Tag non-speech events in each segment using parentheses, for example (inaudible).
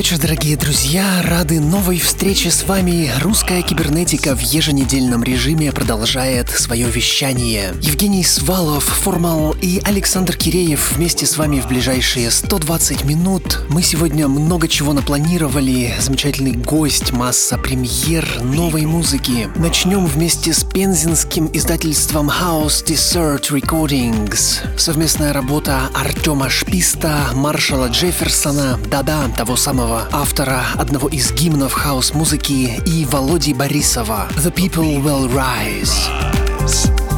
Вечер, дорогие друзья! Рады новой встрече с вами. Русская кибернетика в еженедельном режиме продолжает свое вещание. Евгений Свалов, Формал и Александр Киреев вместе с вами в ближайшие 120 минут. Мы сегодня много чего напланировали. Замечательный гость, масса премьер, новой музыки. Начнем вместе с пензенским издательством House Desert Recordings. Совместная работа Артема Шписта, Маршала Джефферсона, да-да, того самого самого автора одного из гимнов хаос-музыки и Володи Борисова «The People Will Rise».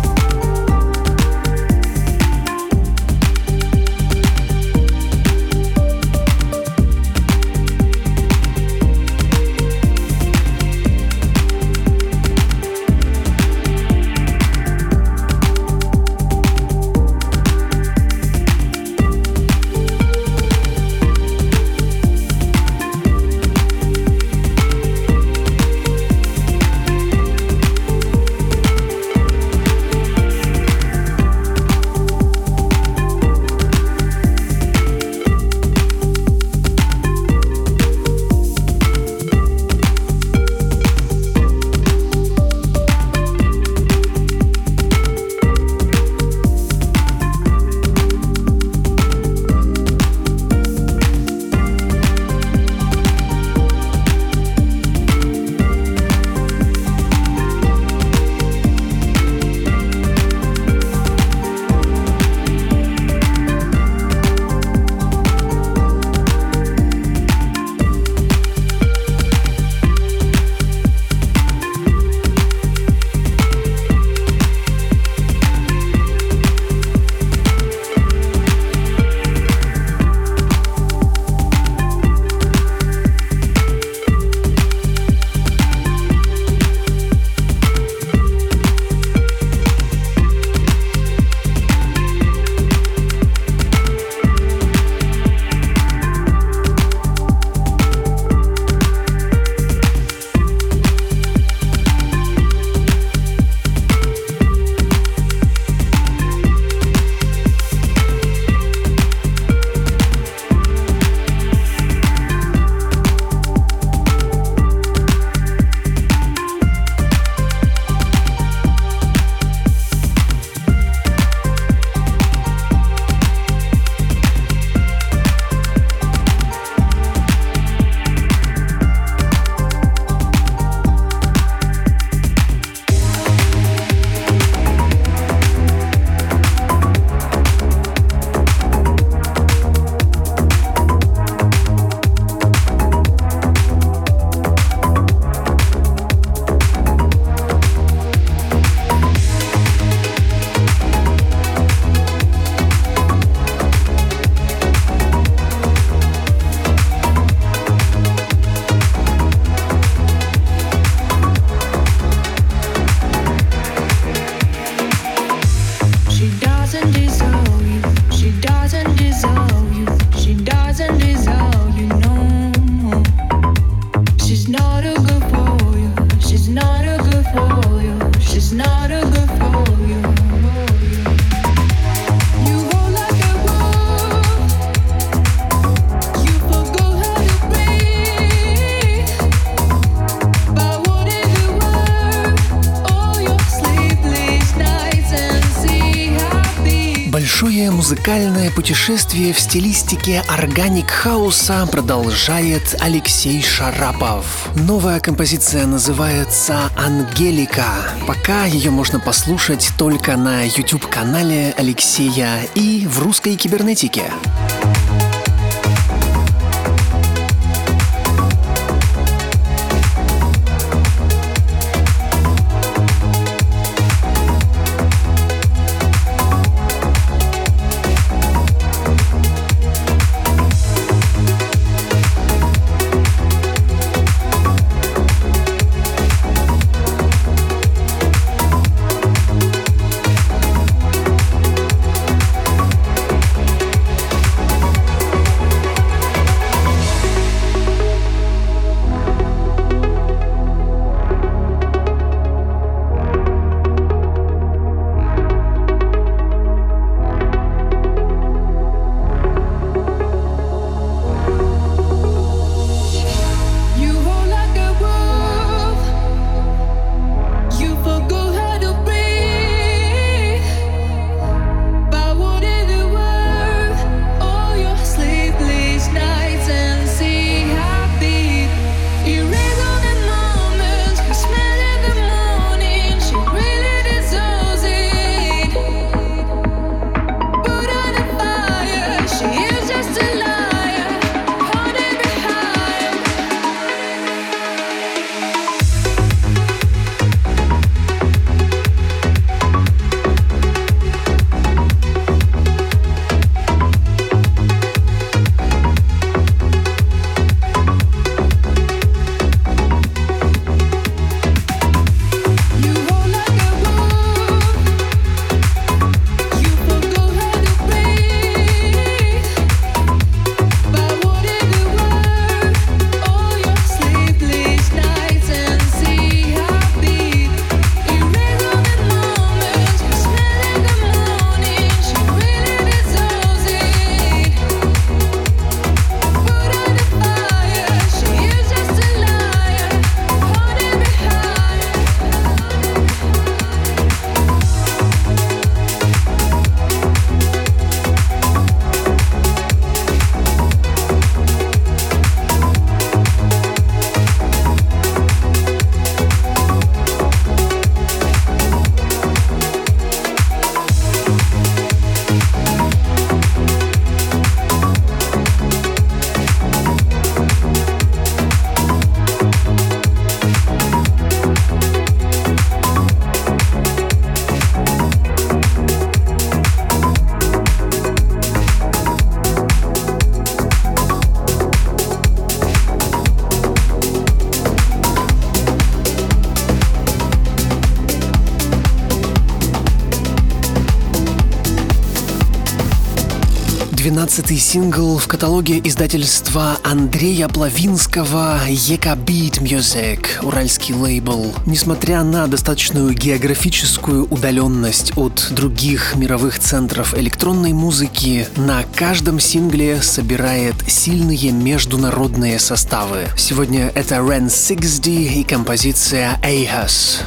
Путешествие в стилистике органик хауса продолжает Алексей Шарапов. Новая композиция называется «Ангелика». Пока ее можно послушать только на YouTube-канале Алексея и в русской кибернетике. 12-й сингл в каталоге издательства Андрея Плавинского Ека Beat Music, уральский лейбл. Несмотря на достаточную географическую удаленность от других мировых центров электронной музыки, на каждом сингле собирает сильные международные составы. Сегодня это Ren 60 и композиция Ahas.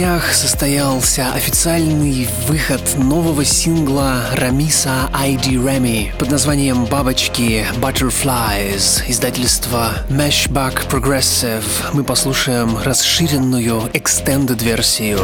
Днях состоялся официальный выход нового сингла Рамиса ID Remy под названием «Бабочки Butterflies» издательства Meshback Progressive. Мы послушаем расширенную extended версию.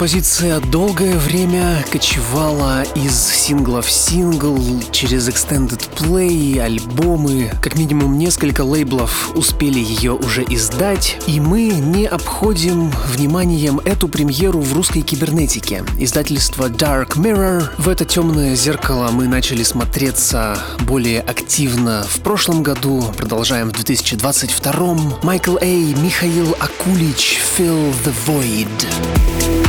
Композиция долгое время кочевала из сингла в сингл, через Extended Play, альбомы. Как минимум несколько лейблов успели ее уже издать. И мы не обходим вниманием эту премьеру в русской кибернетике. Издательство Dark Mirror. В это темное зеркало мы начали смотреться более активно в прошлом году. Продолжаем в 2022. Майкл Эй, Михаил Акулич, Fill the Void.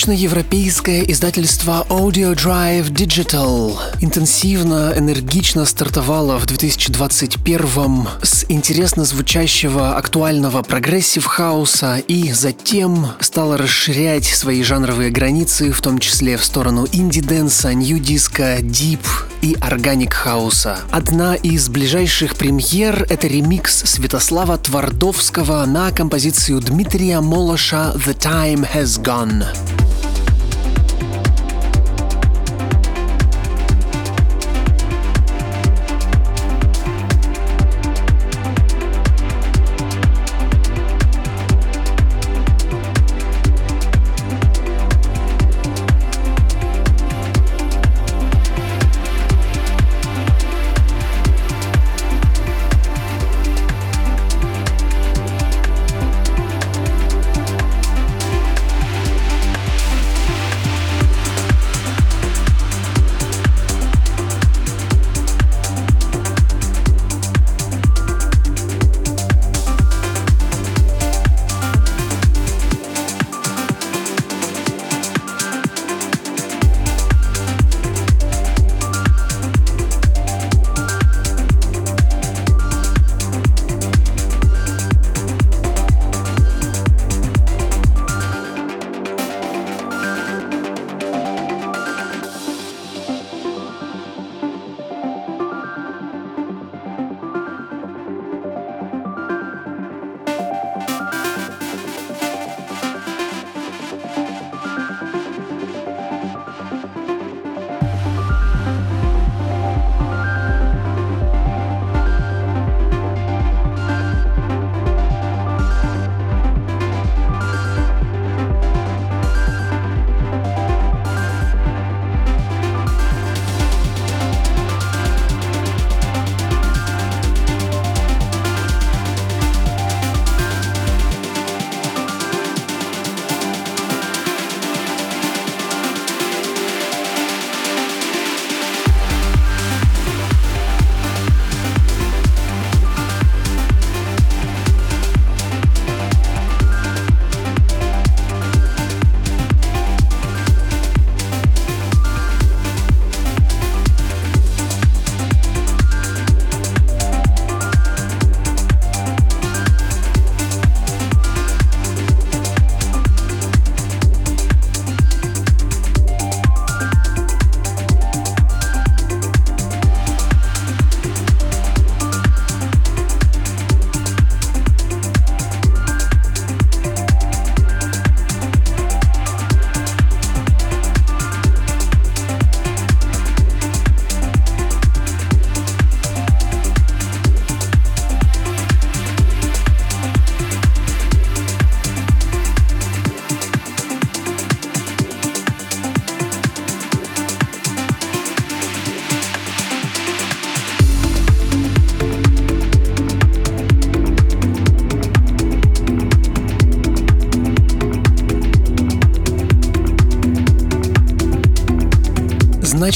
Восточноевропейское издательство Audio Drive Digital интенсивно, энергично стартовало в 2021 с интересно звучащего актуального progressive хауса и затем стало расширять свои жанровые границы, в том числе в сторону инди-дэнса, nu disco, deep и organic хауса. Одна из ближайших премьер — это ремикс Святослава Твардовского на композицию Дмитрия Молоша «The Time Has Gone».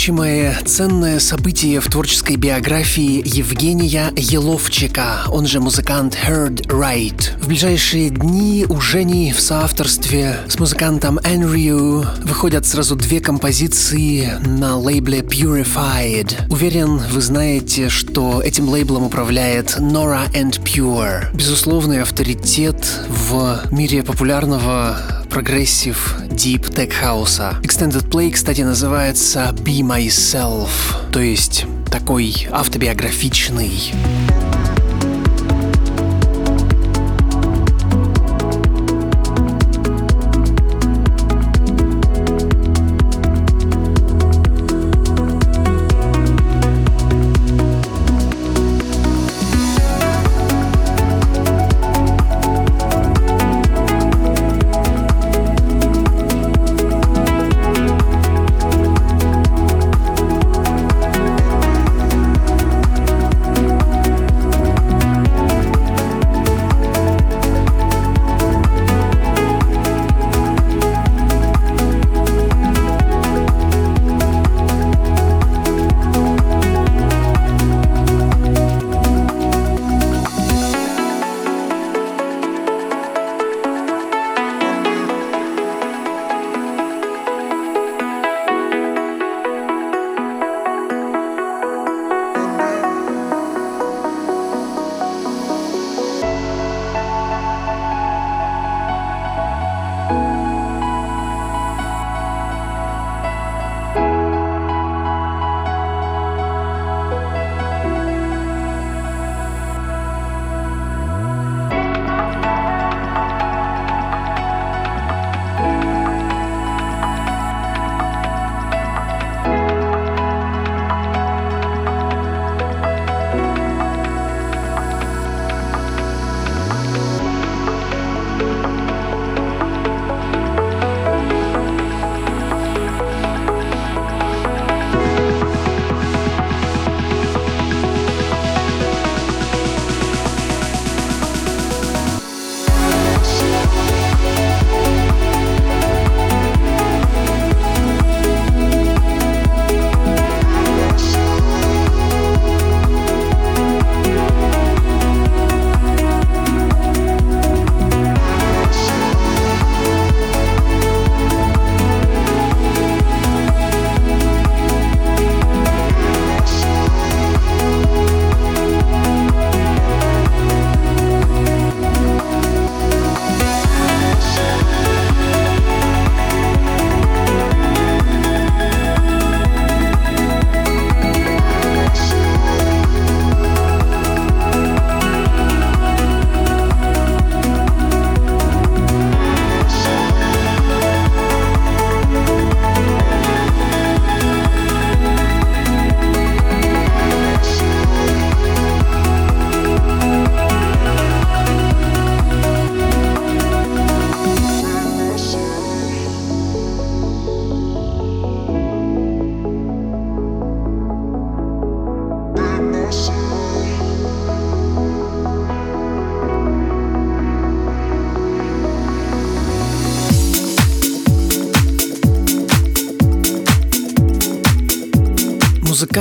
Значимое, ценное событие в творческой биографии Евгения Еловчика, он же музыкант Heard Right. В ближайшие дни у Жени в соавторстве с музыкантом Энрю выходят сразу две композиции на лейбле Purified. Уверен, вы знаете, что этим лейблом управляет Nora and Pure. Безусловный авторитет в мире популярного прогрессив Deep Tech House. Extended Play, кстати, называется Be Myself, то есть такой автобиографичный.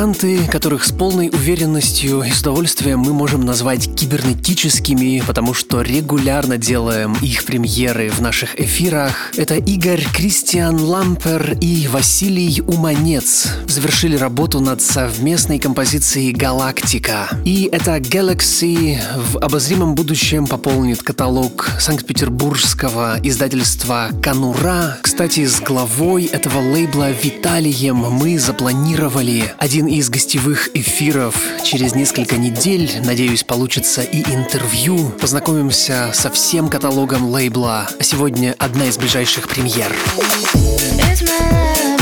там Музыканты, которых с полной уверенностью и с удовольствием мы можем назвать кибернетическими, потому что регулярно делаем их премьеры в наших эфирах, это Игорь Кристиан Лампер и Василий Уманец. Завершили работу над совместной композицией «Галактика». И это Galaxy в обозримом будущем пополнит каталог санкт-петербургского издательства «Канура». Кстати, с главой этого лейбла Виталием мы запланировали один из гостевых эфиров. Через несколько недель, надеюсь, получится и интервью. Познакомимся со всем каталогом лейбла. А сегодня одна из ближайших премьер. It's my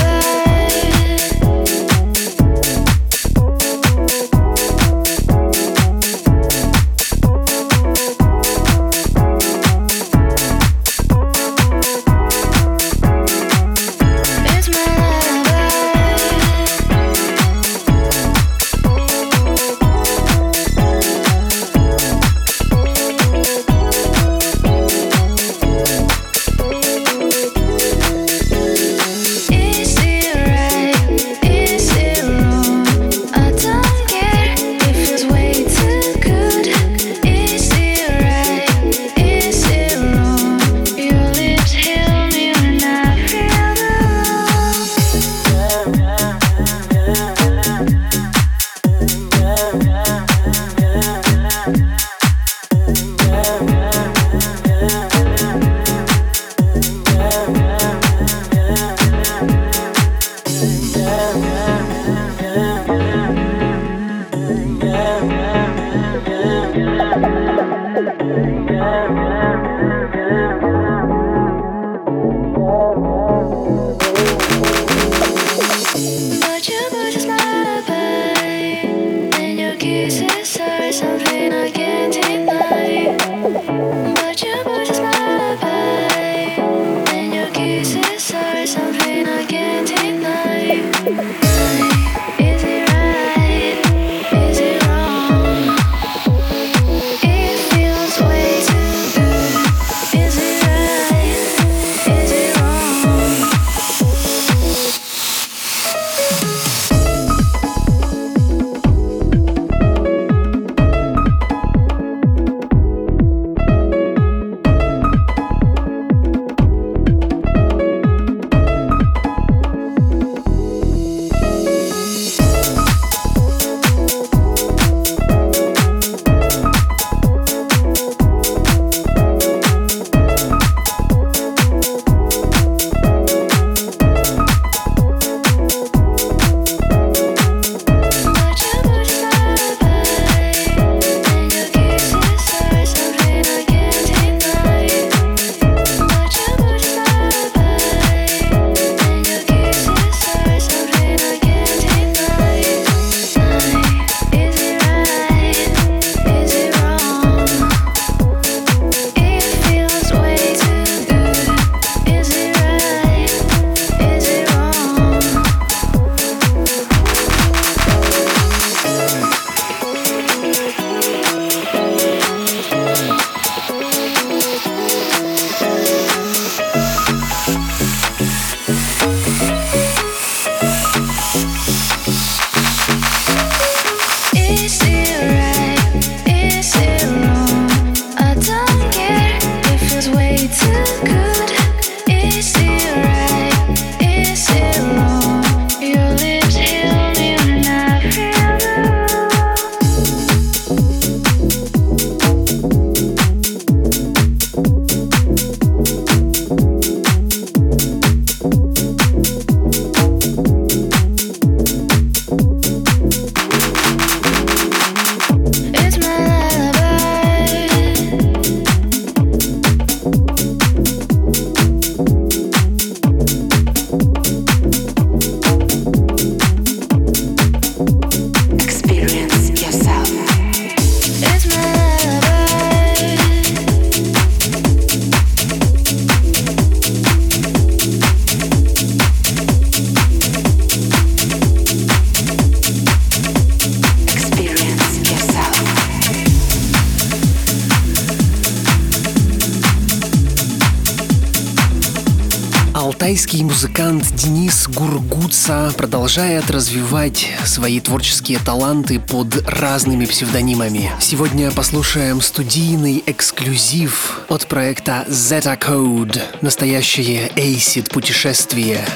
Тайский музыкант Денис Гургуца продолжает развивать свои творческие таланты под разными псевдонимами. Сегодня послушаем студийный эксклюзив от проекта Zeta Code. Настоящее acid путешествие.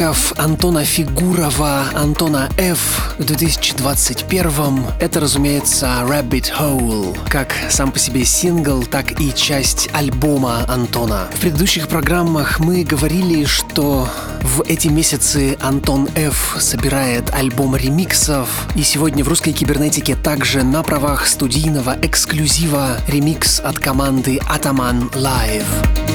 Треков Антона Фигурова, Антона F в 2021 это, разумеется, Rabbit Hole, как сам по себе сингл, так и часть альбома Антона. В предыдущих программах мы говорили, что в эти месяцы Антон F собирает альбом ремиксов, и сегодня в русской кибернетике также на правах студийного эксклюзива ремикс от команды Ataman Live.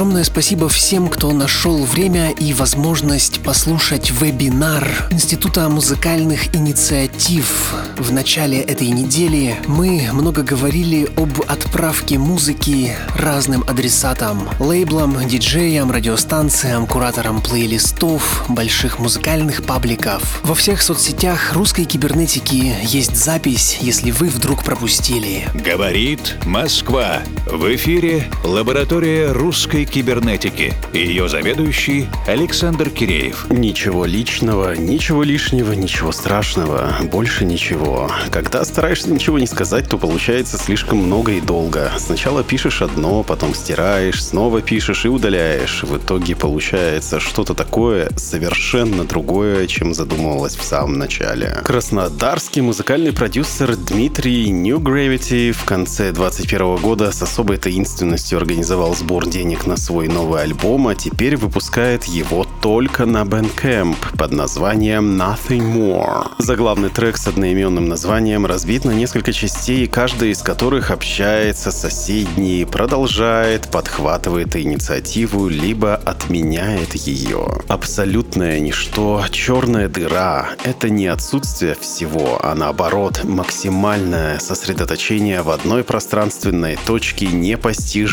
Огромное спасибо всем, кто нашел время и возможность послушать вебинар Института музыкальных инициатив. В начале этой недели мы много говорили об отправке музыки разным адресатам, лейблам, диджеям, радиостанциям, кураторам плейлистов, больших музыкальных пабликов. Во всех соцсетях русской кибернетики есть запись, если вы вдруг пропустили. Говорит Москва. В эфире лаборатория русской кибернетики. Ее заведующий Александр Киреев. Ничего личного, ничего лишнего, ничего страшного, больше ничего. Когда стараешься ничего не сказать, то получается слишком много и долго. Сначала пишешь одно, потом стираешь, снова пишешь и удаляешь. В итоге получается что-то такое совершенно другое, чем задумывалось в самом начале. Краснодарский музыкальный продюсер Дмитрий New Gravity в конце 2021 года с особой таинственностью организовал сбор денег на свой новый альбом, а теперь выпускает его только на Bandcamp под названием Nothing More. Заглавный трек с одноименным названием разбит на несколько частей, каждая из которых общается с соседней, продолжает, подхватывает инициативу, либо отменяет ее. Абсолютное ничто, черная дыра — это не отсутствие всего, а наоборот, максимальное сосредоточение в одной пространственной точке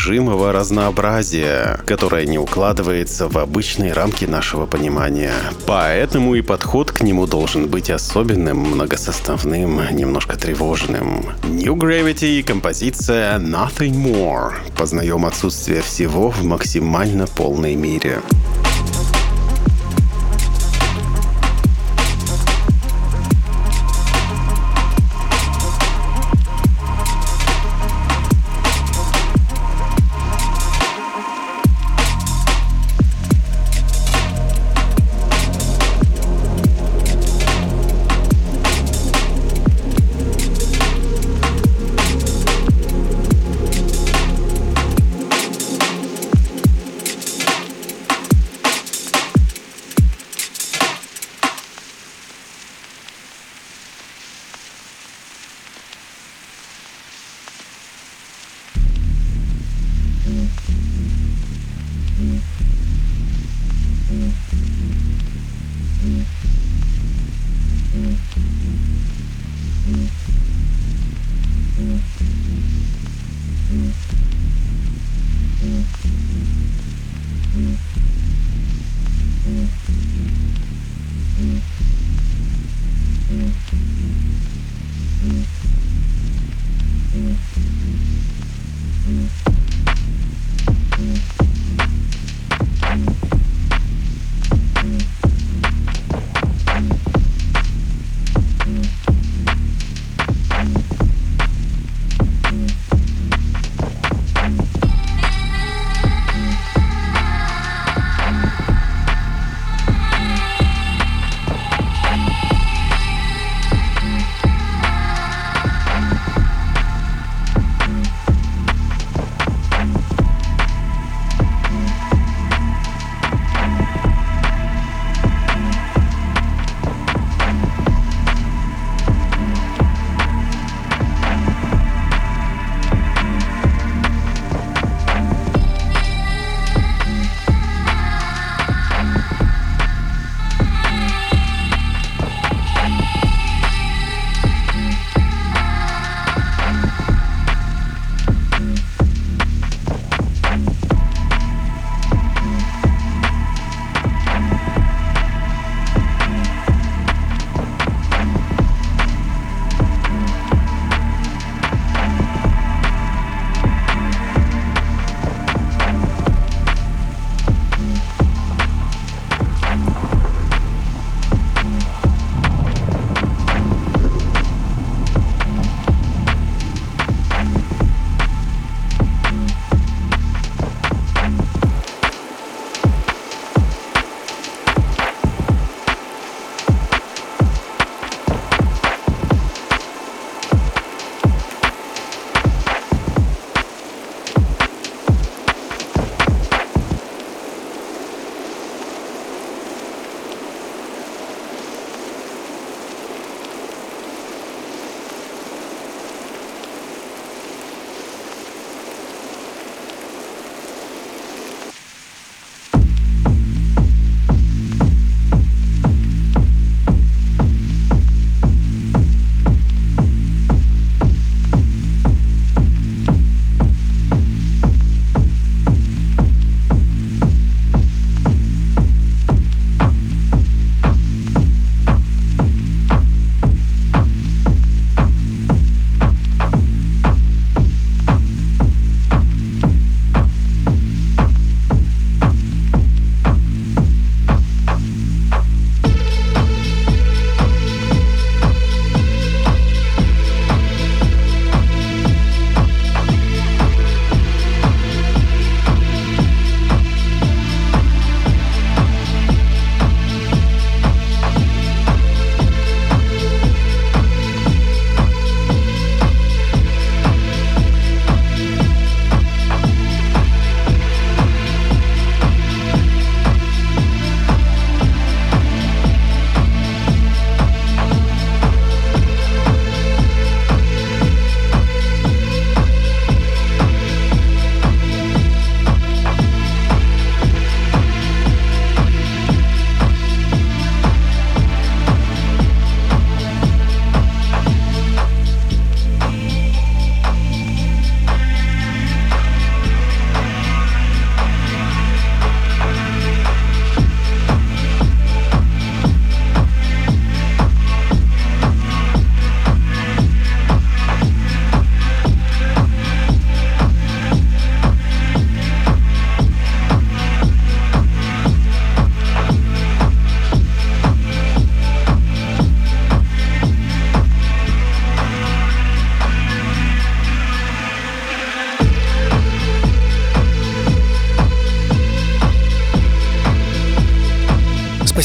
непостижимого разнообразия, которое не укладывается в обычные рамки нашего понимания. Поэтому и подход к нему должен быть особенным, многосоставным, немножко тревожным. New Gravity композиция Nothing More. Познаем отсутствие всего в максимально полной мере.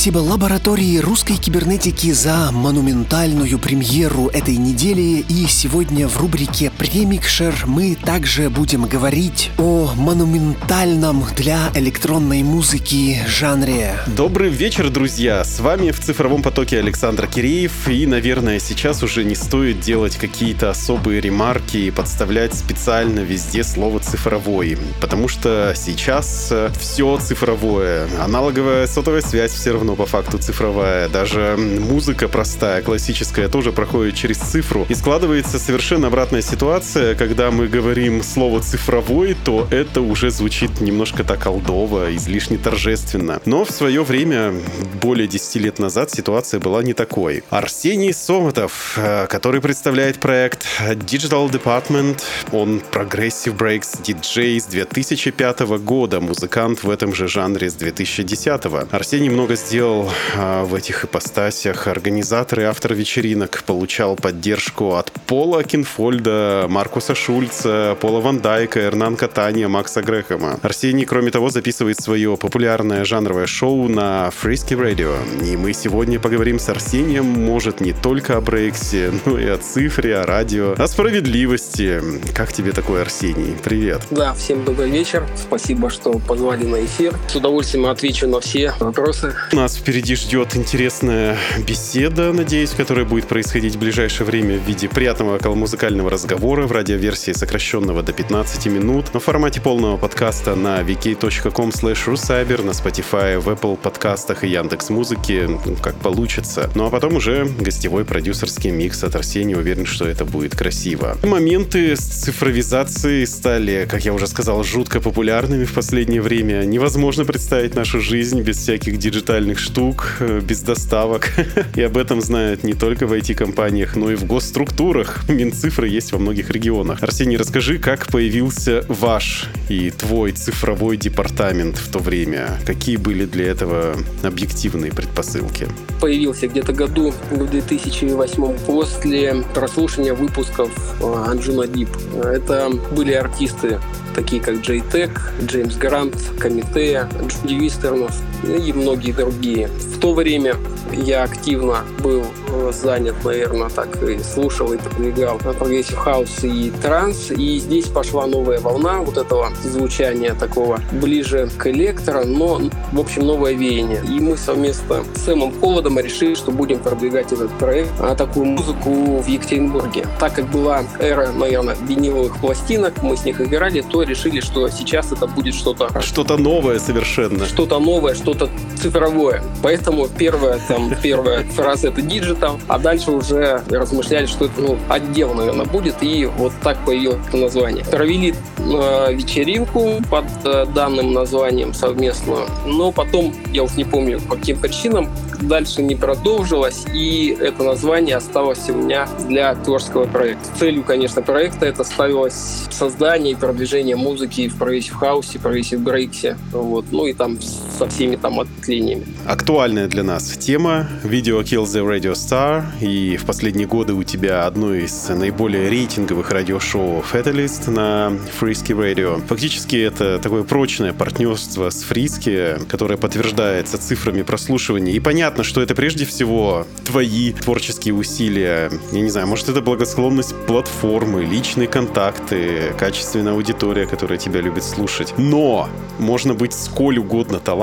Спасибо лаборатории русской кибернетики за монументальную премьеру этой недели. И сегодня в рубрике «Премикшер» мы также будем говорить о монументальном для электронной музыки жанре. Добрый вечер, друзья! С вами в цифровом потоке Александр Киреев. И, наверное, сейчас уже не стоит делать какие-то особые ремарки и подставлять специально везде слово «цифровой». Потому что сейчас э, все цифровое. Аналоговая сотовая связь все равно по факту цифровая. Даже музыка простая, классическая, тоже проходит через цифру. И складывается совершенно обратная ситуация, когда мы говорим слово «цифровой», то это уже звучит немножко так алдово, излишне торжественно. Но в свое время, более 10 лет назад, ситуация была не такой. Арсений Сомотов, э, который представляет проект Digital Department, он Progressive Breaks DJ с 2005 года, музыкант в этом же жанре с 2010. Арсений много сделал а, в этих ипостасях. Организатор и автор вечеринок получал поддержку от Пола Кинфольда, Маркуса Шульца, Пола Ван Дайка, Эрнан Катания, Макса Грэхэма. Арсений, кроме того, записывает свое популярное жанровое шоу на Frisky Radio. И мы сегодня поговорим с Арсением, может, не только о брейксе, но и о цифре, о радио, о справедливости. Как тебе такой, Арсений? Привет. Да, всем добрый вечер. Спасибо, что позвали на эфир. С удовольствием отвечу на все вопросы. У нас впереди ждет интересная беседа, надеюсь, которая будет происходить в ближайшее время в виде приятного около-музыкального разговора в радиоверсии сокращенного до 15 минут, на формате полного подкаста на vk.com slash на Spotify, в Apple подкастах и Яндекс Музыки, ну, как получится. Ну а потом уже гостевой продюсерский микс от Арсения, уверен, что это будет красиво. Моменты с цифровизацией стали, как я уже сказал, жутко популярными в последнее время. Невозможно представить нашу жизнь без всяких диджитальных штук, э, без доставок. (laughs) И об этом знают не только в IT-компаниях, но и в госструктурах. Минцифры есть во многих регионах. Арсений, расскажи, как появился ваш и твой цифровой департамент в то время? Какие были для этого объективные предпосылки? Появился где-то году в 2008 после прослушивания выпусков Anjunadeep. Это были артисты такие как Jaytech, James Grant, Komytea, Jody Wisternoff и многие другие. В то время я активно был э, занят, наверное, так и слушал и продвигал progressive хаус и транс. И здесь пошла новая волна вот этого звучания такого ближе к электро, но, в общем, новое веяние. И мы совместно с Сэмом Холодом решили, что будем продвигать этот проект, а такую музыку в Екатеринбурге. Так как была эра, наверное, виниловых пластинок, мы с них играли, то решили, что сейчас это будет что-то... Что-то новое совершенно. Что-то новое, что-то цифровое. Поэтому первое там первая фраза это digital, а дальше уже размышляли, что это ну, отдел, наверное, будет, и вот так появилось это название. Провели э, вечеринку под э, данным названием совместно, но потом, я уж не помню, по каким причинам, дальше не продолжилось, и это название осталось у меня для творческого проекта. Целью, конечно, проекта это ставилось создание и продвижение музыки в progressive хаусе, progressive брейксе, вот, ну и там со всеми там ответвлениями. Актуальная для нас тема видео Kill the Radio Star, и в последние годы у тебя одно из наиболее рейтинговых радиошоу Fatalist на Frisky Radio. Фактически это такое прочное партнерство с Frisky, которое подтверждается цифрами прослушивания. И понятно, что это прежде всего твои творческие усилия. Я не знаю, может это благосклонность платформы, личные контакты, качественная аудитория, которая тебя любит слушать. Но можно быть сколь угодно талантливым,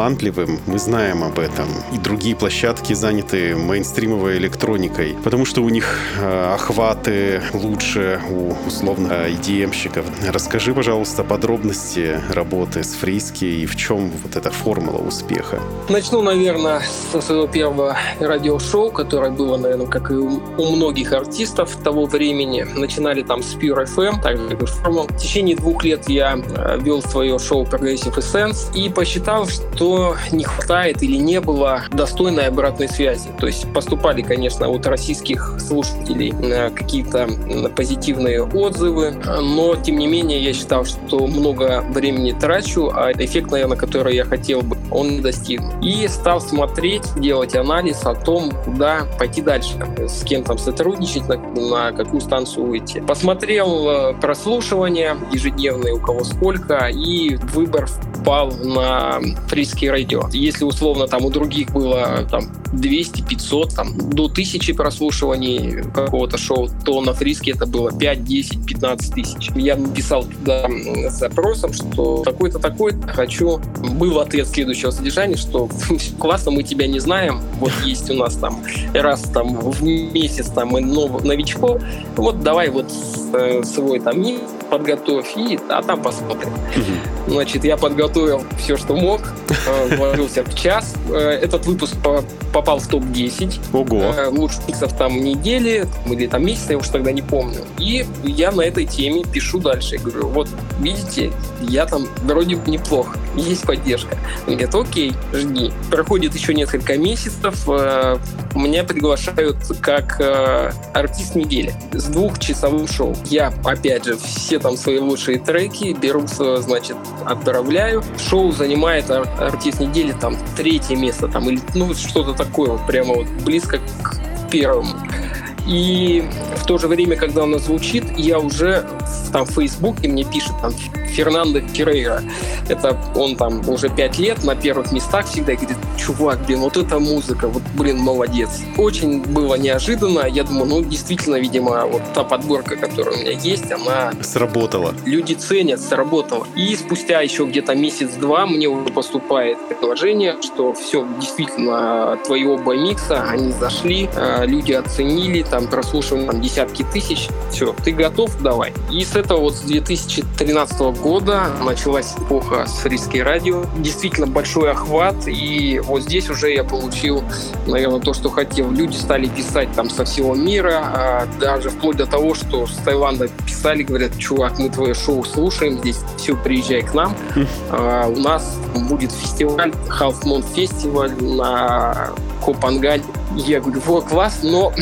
мы знаем об этом. И другие площадки заняты мейнстримовой электроникой, потому что у них э, охваты лучше у условно EDM-щиков. Расскажи, пожалуйста, подробности работы с Фриски и в чем вот эта формула успеха. Начну, наверное, со своего первого радиошоу, которое было, наверное, как и у многих артистов того времени. Начинали там с Pure FM, также как и Формул. В течение двух лет я э, вел свое шоу Progressive Essence и посчитал, что не хватает или не было достойной обратной связи. То есть поступали, конечно, от российских слушателей э, какие-то позитивные отзывы, но, тем не менее, я считал, что много времени трачу, а эффект, наверное, который я хотел бы, он не достиг. И стал смотреть, делать анализ о том, куда пойти дальше, с кем там сотрудничать, на, на какую станцию выйти. Посмотрел э, прослушивания ежедневные, у кого сколько, и выбор упал на фрисский радио. Если условно там у других было там 200, 500, там, до 1000 прослушиваний какого-то шоу, то на фриске это было 5, 10, 15 тысяч. Я написал туда с запросом, что такой-то такой хочу. Был ответ следующего содержания, что (laughs) классно, мы тебя не знаем, вот есть у нас там раз там в месяц там мы нов, новичков, вот давай вот э, свой там подготовь, и, а там посмотрим. Значит, я подготовил все, что мог, э, вложился в час. Э, этот выпуск попал в топ-10. Ого. Э, лучших миксов там недели или там месяца, я уж тогда не помню. И я на этой теме пишу дальше. Я говорю, вот, видите, я там вроде бы неплохо, есть поддержка. Он говорит, окей, жди. Проходит еще несколько месяцев, меня приглашают как артист недели с двухчасовым шоу. Я, опять же, все там свои лучшие треки, беру, значит, отправляю. Шоу занимает ар- артист недели там третье место, там, или ну что-то такое, вот прямо вот близко к первому. И в то же время, когда оно звучит, я уже там в Фейсбуке мне пишет там Фернандо Феррейра. Это он там уже пять лет на первых местах всегда говорит, чувак, блин, вот эта музыка, вот, блин, молодец. Очень было неожиданно. Я думаю, ну, действительно, видимо, вот та подборка, которая у меня есть, она... Сработала. Люди ценят, сработала. И спустя еще где-то месяц-два мне уже поступает предложение, что все, действительно, твои оба микса, они зашли, э, люди оценили, там, прослушивали там, десятки тысяч. Все, ты готов? Давай. И с этого вот с 2013 года началась эпоха с Фрисский радио. Действительно большой охват, и вот здесь уже я получил, наверное, то, что хотел. Люди стали писать там со всего мира, а даже вплоть до того, что с Таиланда писали, говорят, чувак, мы твое шоу слушаем, здесь все, приезжай к нам. А, у нас будет фестиваль, Half Moon фестиваль на Копангаль. Я говорю, вот класс, но,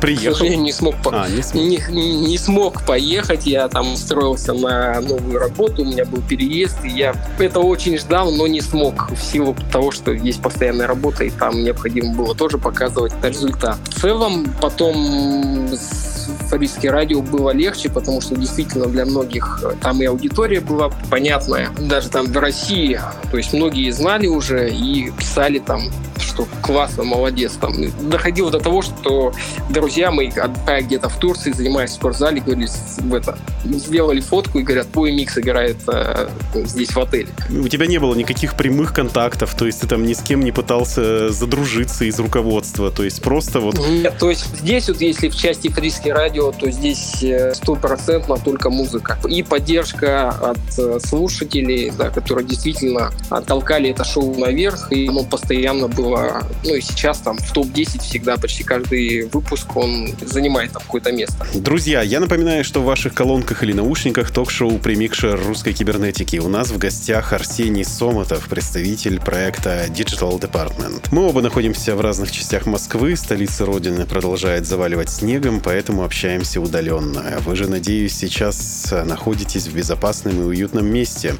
Приехал. к сожалению, не смог, а, не, смог. Не, не смог поехать. Я там устроился на новую работу, у меня был переезд, и я этого очень ждал, но не смог в силу того, что есть постоянная работа, и там необходимо было тоже показывать результат. В целом, потом с Фарийский радио было легче, потому что действительно для многих там и аудитория была понятная. Даже там в России, то есть многие знали уже и писали там что классно, молодец. Там. Доходило до того, что друзья мои, отдыхая где-то в Турции, занимаясь в спортзале, говорили, в это, сделали фотку и говорят, твой микс играет э, здесь в отеле. У тебя не было никаких прямых контактов, то есть ты там ни с кем не пытался задружиться из руководства, то есть просто вот... Нет, то есть здесь вот, если в части Фриски радио, то здесь э, стопроцентно только музыка. И поддержка от э, слушателей, да, которые действительно толкали это шоу наверх, и оно постоянно было, ну и сейчас там в топ-10 всегда почти каждый выпуск он занимает там какое-то место. Друзья, я напоминаю, что в ваших колонках или наушниках ток-шоу «Примикшер русской кибернетики». У нас в гостях Арсений Сомотов, представитель проекта Digital Department. Мы оба находимся в разных частях Москвы, столица Родины продолжает заваливать снегом, поэтому общаемся удаленно. Вы же, надеюсь, сейчас находитесь в безопасном и уютном месте.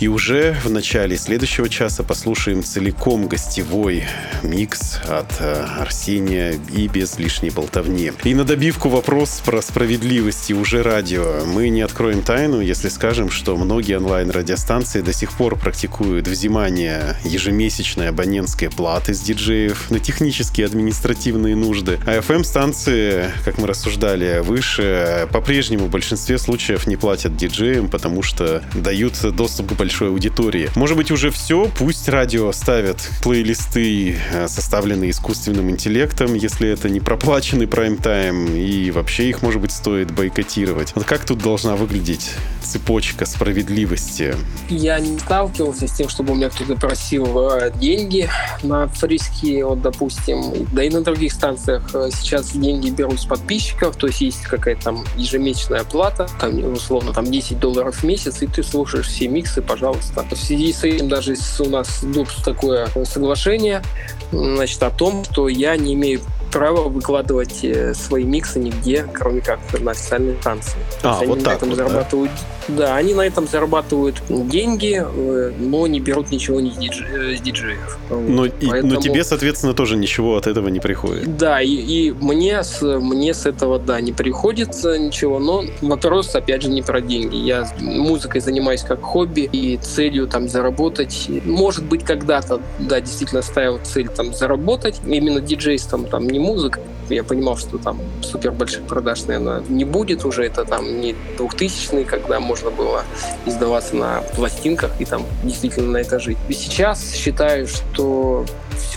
И уже в начале следующего часа послушаем целиком гостевой микс от э, Арсения и без лишней болтовни. И на добивку вопрос про справедливость и уже радио. Мы не откроем тайну, если скажем, что многие онлайн-радиостанции до сих пор практикуют взимание ежемесячной абонентской платы с диджеев на технические административные нужды. А FM-станции, как мы рассуждали выше, по-прежнему в большинстве случаев не платят диджеям, потому что дают доступ к большой аудитории. Может быть уже все, пусть радио ставят плейлисты, э, составленные искусственным интеллектом, если это не проплаченный прайм-тайм, и вообще их, может быть, стоит бойкотировать. Вот как тут должна выглядеть цепочка справедливости? Я не сталкивался с тем, чтобы у меня кто-то просил э, деньги на фриски, вот, допустим, да и на других станциях э, сейчас деньги берут с подписчиков, то есть есть какая-то там ежемесячная плата, там, условно, там 10 долларов в месяц, и ты слушаешь все миксы, пожалуйста. В связи с этим даже у нас идут такое соглашение, значит, о том, что я не имею право выкладывать э, свои миксы нигде, кроме как на официальной станции. А, вот так на этом вот, зарабатывают да? Да, они на этом зарабатывают деньги, э, но не берут ничего не с диджеев. Но, и, Поэтому... но тебе, соответственно, тоже ничего от этого не приходит. Да, и, и мне, с, мне с этого, да, не приходится ничего, но вопрос, опять же, не про деньги. Я музыкой занимаюсь как хобби и целью там заработать. Может быть, когда-то, да, действительно ставил цель там заработать. Именно диджейством, там, не музыка. Я понимал, что там супер больших продаж, наверное, не будет уже. Это там не 2000 когда можно было издаваться на пластинках и там действительно на это жить. И сейчас считаю, что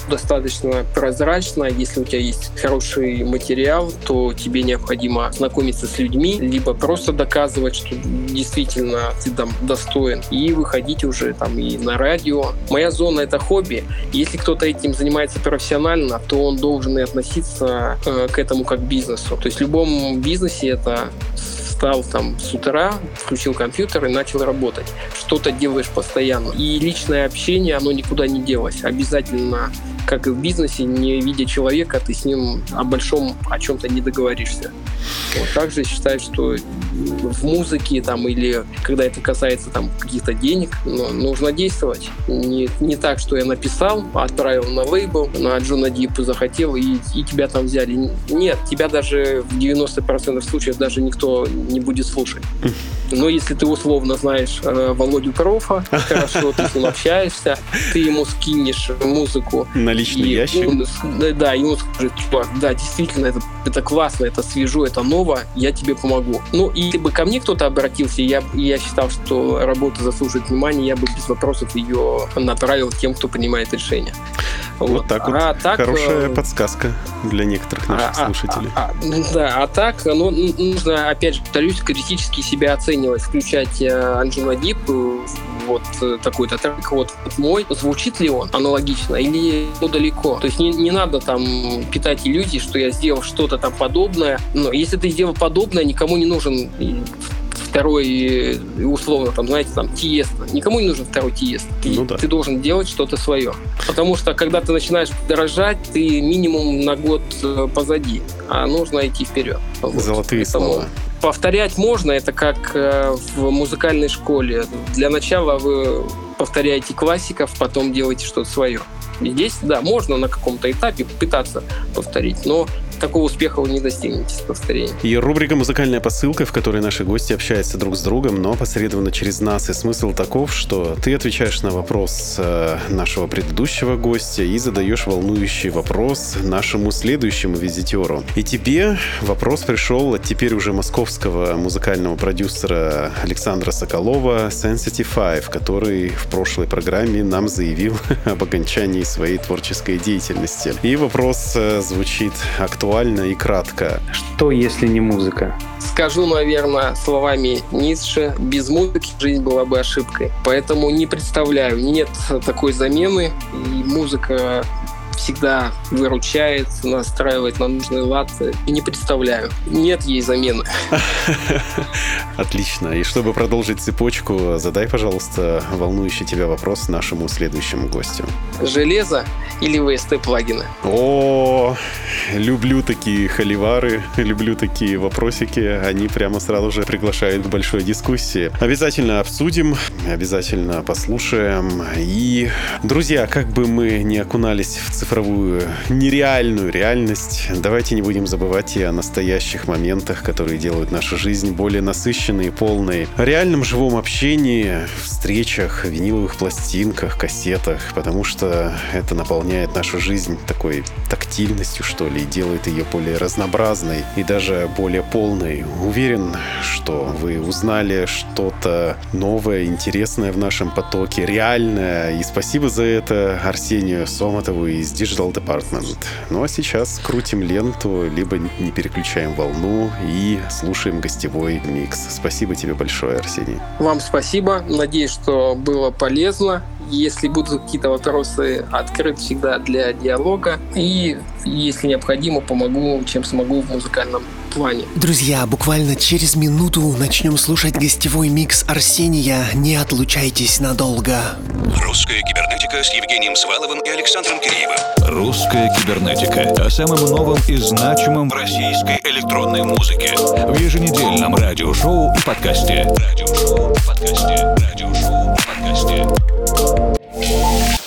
достаточно прозрачно. Если у тебя есть хороший материал, то тебе необходимо знакомиться с людьми, либо просто доказывать, что действительно ты там достоин, и выходить уже там и на радио. Моя зона — это хобби. Если кто-то этим занимается профессионально, то он должен и относиться э, к этому как к бизнесу. То есть в любом бизнесе это встал там с утра, включил компьютер и начал работать. Что-то делаешь постоянно. И личное общение, оно никуда не делось. Обязательно как и в бизнесе, не видя человека, ты с ним о большом о чем-то не договоришься. Вот. Также считаю, что в музыке там, или когда это касается там, каких-то денег, ну, нужно действовать. Не, не так, что я написал, отправил на лейбл, на Джона Дипа захотел, и, и тебя там взяли. Нет, тебя даже в 90% случаев даже никто не будет слушать. Но если ты условно знаешь э, Володю Крофа, хорошо, ты с ним общаешься, ты ему скинешь музыку. На личный ящик. Он, да, он скажет, чувак, да, действительно, это, это классно, это свежо, это ново, я тебе помогу. Ну, и если бы ко мне кто-то обратился, я, я считал, что работа заслуживает внимания, я бы без вопросов ее направил тем, кто принимает решение. Вот, вот так вот. А так, Хорошая э... подсказка для некоторых наших а, а слушателей. А, а, да, а так, ну, нужно, опять же, повторюсь, критически себя оценивать, включать Анджела Дип, вот э, такой-то трек, вот, вот мой, звучит ли он аналогично или ну, далеко. То есть не, не надо там питать иллюзии, что я сделал что-то там подобное. Но если ты сделал подобное, никому не нужен второй, условно, там, знаете, там, Тиеста. Никому не нужен второй Тиест. Ты, ну, да. ты должен делать что-то свое. Потому что, когда ты начинаешь дорожать, ты минимум на год э, позади, а нужно идти вперед. Золотые Поэтому слова. Повторять можно, это как э, в музыкальной школе. Для начала вы повторяете классиков, потом делаете что-то свое. Здесь, да, можно на каком-то этапе пытаться повторить, но такого успеха вы не достигнете с повторением. И рубрика «Музыкальная посылка», в которой наши гости общаются друг с другом, но посредственно через нас. И смысл таков, что ты отвечаешь на вопрос э, нашего предыдущего гостя и задаешь волнующий вопрос нашему следующему визитеру. И тебе вопрос пришел от теперь уже московского музыкального продюсера Александра Соколова Sensitive Five, который в прошлой программе нам заявил (laughs) об окончании своей творческой деятельности. И вопрос э, звучит актуально актуально и кратко. Что, если не музыка? Скажу, наверное, словами Ницше, без музыки жизнь была бы ошибкой. Поэтому не представляю, нет такой замены, и музыка всегда выручает, настраивает на нужный лад. И не представляю. Нет ей замены. (laughs) Отлично. И чтобы продолжить цепочку, задай, пожалуйста, волнующий тебя вопрос нашему следующему гостю. Железо или VST-плагины? О, люблю такие холивары, (laughs) люблю такие вопросики. Они прямо сразу же приглашают к большой дискуссии. Обязательно обсудим, обязательно послушаем. И, друзья, как бы мы не окунались в цифровую цифровую нереальную реальность, давайте не будем забывать и о настоящих моментах, которые делают нашу жизнь более насыщенной и полной. О реальном живом общении, встречах, виниловых пластинках, кассетах, потому что это наполняет нашу жизнь такой тактильностью, что ли, и делает ее более разнообразной и даже более полной. Уверен, что вы узнали что-то новое, интересное в нашем потоке, реальное. И спасибо за это Арсению Соматову из Digital Department. Ну а сейчас крутим ленту, либо не переключаем волну и слушаем гостевой микс. Спасибо тебе большое, Арсений. Вам спасибо. Надеюсь, что было полезно. Если будут какие-то вопросы, открыт всегда для диалога. И, если необходимо, помогу, чем смогу в музыкальном плане. Друзья, буквально через минуту начнем слушать гостевой микс Арсения. Не отлучайтесь надолго. Русская кибернетика с Евгением Сваловым и Александром Киреевым. Русская кибернетика. О самом новом и значимом в российской электронной музыке. В еженедельном радиошоу и подкасте. Радиошоу и подкасте. Радиошоу и подкасте. Thank you.